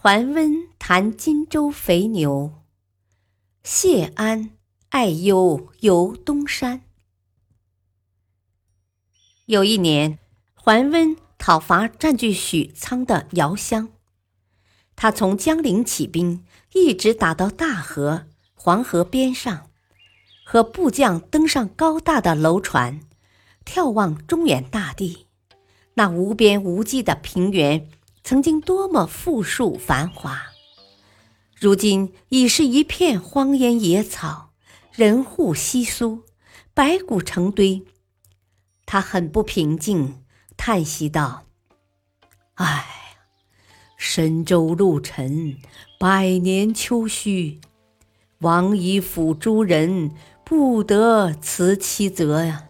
桓温谈荆州肥牛，谢安爱忧游东山。有一年，桓温讨伐占据许昌的姚襄，他从江陵起兵，一直打到大河黄河边上，和部将登上高大的楼船，眺望中原大地，那无边无际的平原。曾经多么富庶繁华，如今已是一片荒烟野草，人户稀疏，白骨成堆。他很不平静，叹息道：“唉，神州陆沉，百年秋虚，王以辅诸人不得辞其责呀。”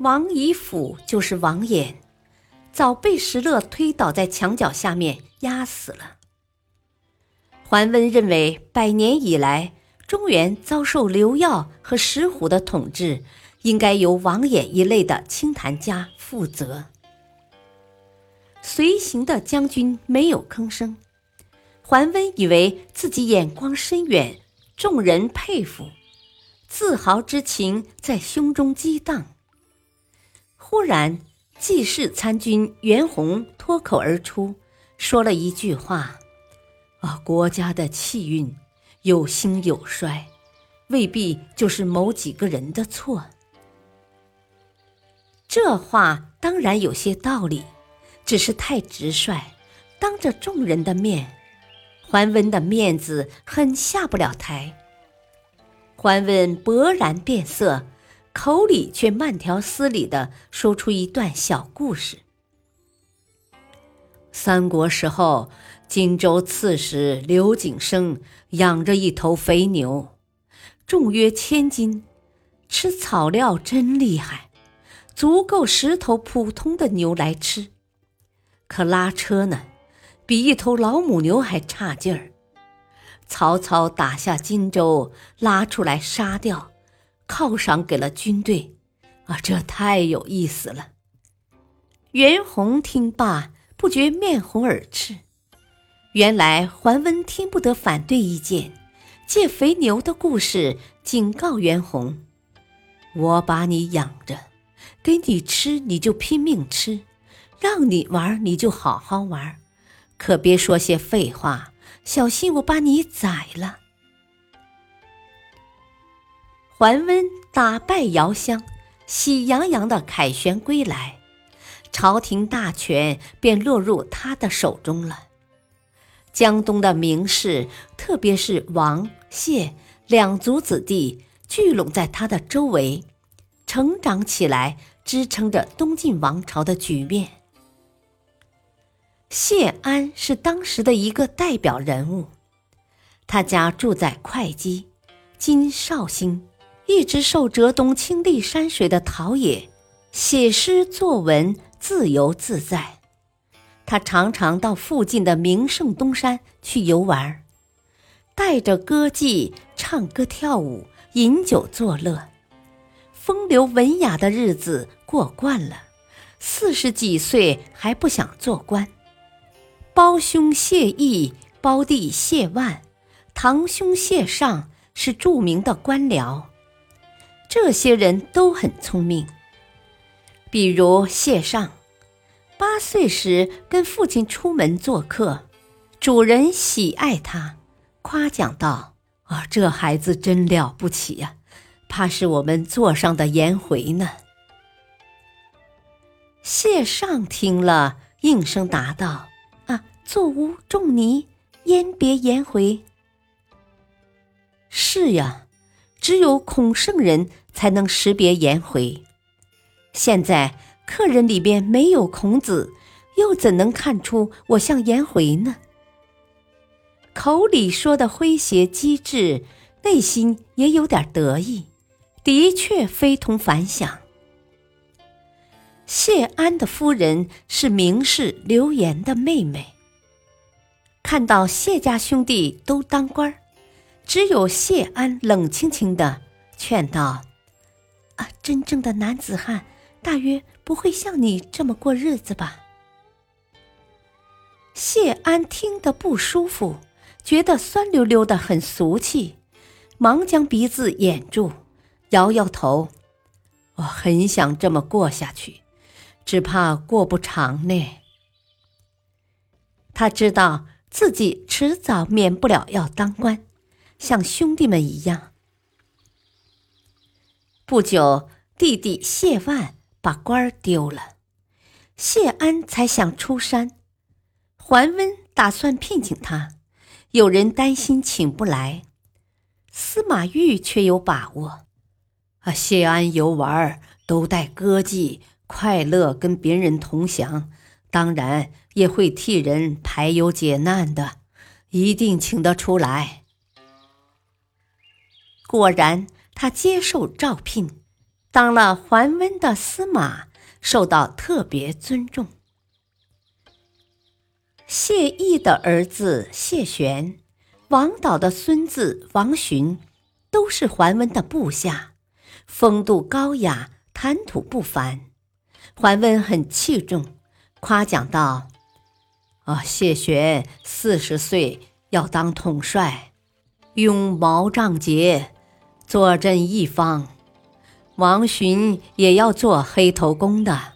王以辅就是王衍。早被石勒推倒在墙角下面压死了。桓温认为，百年以来中原遭受刘耀和石虎的统治，应该由王衍一类的清谈家负责。随行的将军没有吭声。桓温以为自己眼光深远，众人佩服，自豪之情在胸中激荡。忽然。济世参军袁弘脱口而出，说了一句话：“啊，国家的气运有兴有衰，未必就是某几个人的错。”这话当然有些道理，只是太直率，当着众人的面，桓温的面子很下不了台。桓温勃然变色。口里却慢条斯理的说出一段小故事。三国时候，荆州刺史刘景升养着一头肥牛，重约千斤，吃草料真厉害，足够十头普通的牛来吃。可拉车呢，比一头老母牛还差劲儿。曹操打下荆州，拉出来杀掉。犒赏给了军队，啊，这太有意思了。袁弘听罢，不觉面红耳赤。原来桓温听不得反对意见，借肥牛的故事警告袁弘：“我把你养着，给你吃你就拼命吃，让你玩你就好好玩，可别说些废话，小心我把你宰了。”桓温打败姚襄，喜洋洋的凯旋归来，朝廷大权便落入他的手中了。江东的名士，特别是王谢两族子弟，聚拢在他的周围，成长起来，支撑着东晋王朝的局面。谢安是当时的一个代表人物，他家住在会稽，今绍兴。一直受浙东清丽山水的陶冶，写诗作文自由自在。他常常到附近的名胜东山去游玩，带着歌妓唱歌跳舞，饮酒作乐，风流文雅的日子过惯了。四十几岁还不想做官，胞兄谢毅、胞弟谢万、堂兄谢尚是著名的官僚。这些人都很聪明，比如谢尚，八岁时跟父亲出门做客，主人喜爱他，夸奖道：“啊，这孩子真了不起呀，怕是我们座上的颜回呢。”谢尚听了，应声答道：“啊，坐无仲尼，焉别颜回？”是呀，只有孔圣人。才能识别颜回。现在客人里边没有孔子，又怎能看出我像颜回呢？口里说的诙谐机智，内心也有点得意，的确非同凡响。谢安的夫人是名士刘岩的妹妹。看到谢家兄弟都当官只有谢安冷清清的劝道：“啊，真正的男子汉大约不会像你这么过日子吧？”谢安听得不舒服，觉得酸溜溜的，很俗气，忙将鼻子掩住，摇摇头：“我很想这么过下去，只怕过不长呢。”他知道自己迟早免不了要当官，像兄弟们一样。不久，弟弟谢万把官儿丢了，谢安才想出山。桓温打算聘请他，有人担心请不来，司马懿却有把握。啊，谢安游玩都带歌妓，快乐跟别人同享，当然也会替人排忧解难的，一定请得出来。果然，他接受召聘，当了桓温的司马，受到特别尊重。谢毅的儿子谢玄，王导的孙子王寻，都是桓温的部下，风度高雅，谈吐不凡。桓温很器重，夸奖道：“啊，谢玄四十岁要当统帅，用毛仗节，坐镇一方；王寻也要做黑头公的，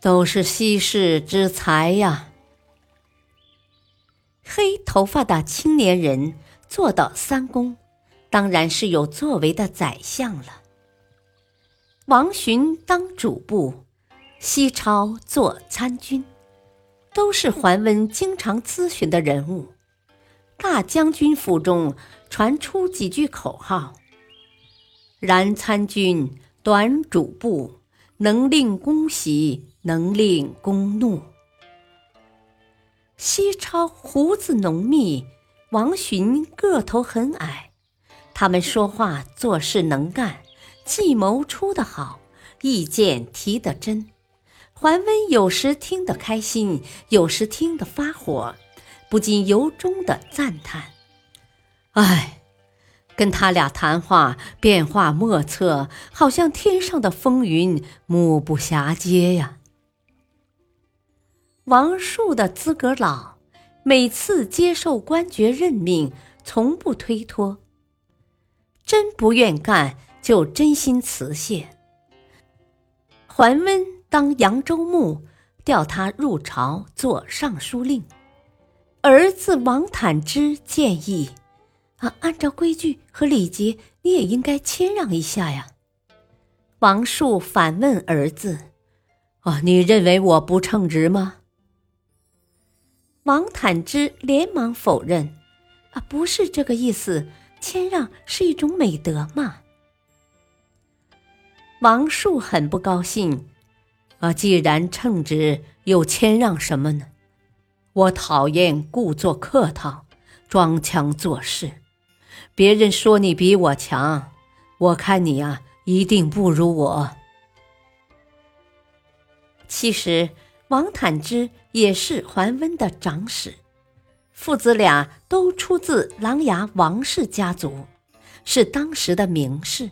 都是稀世之才呀。”黑头发的青年人做到三公，当然是有作为的宰相了。王寻当主簿，西超做参军，都是桓温经常咨询的人物。大将军府中传出几句口号：“然参军，短主簿，能令公喜，能令公怒。”西超胡子浓密，王寻个头很矮，他们说话做事能干，计谋出得好，意见提得真。桓温有时听得开心，有时听得发火，不禁由衷的赞叹：“哎，跟他俩谈话变化莫测，好像天上的风云，目不暇接呀。”王树的资格老，每次接受官爵任命，从不推脱。真不愿干，就真心辞谢。桓温当扬州牧，调他入朝做尚书令。儿子王坦之建议：“啊，按照规矩和礼节，你也应该谦让一下呀。”王树反问儿子：“啊，你认为我不称职吗？”王坦之连忙否认：“啊，不是这个意思，谦让是一种美德嘛。”王树很不高兴：“啊，既然称职，又谦让什么呢？我讨厌故作客套、装腔作势。别人说你比我强，我看你啊，一定不如我。其实。”王坦之也是桓温的长史，父子俩都出自琅琊王氏家族，是当时的名士。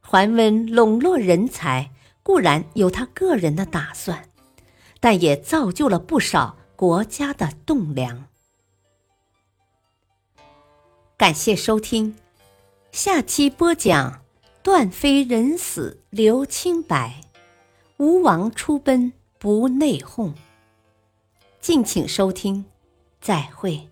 桓温笼络人才，固然有他个人的打算，但也造就了不少国家的栋梁。感谢收听，下期播讲段飞人死留清白。吴王出奔不内讧，敬请收听，再会。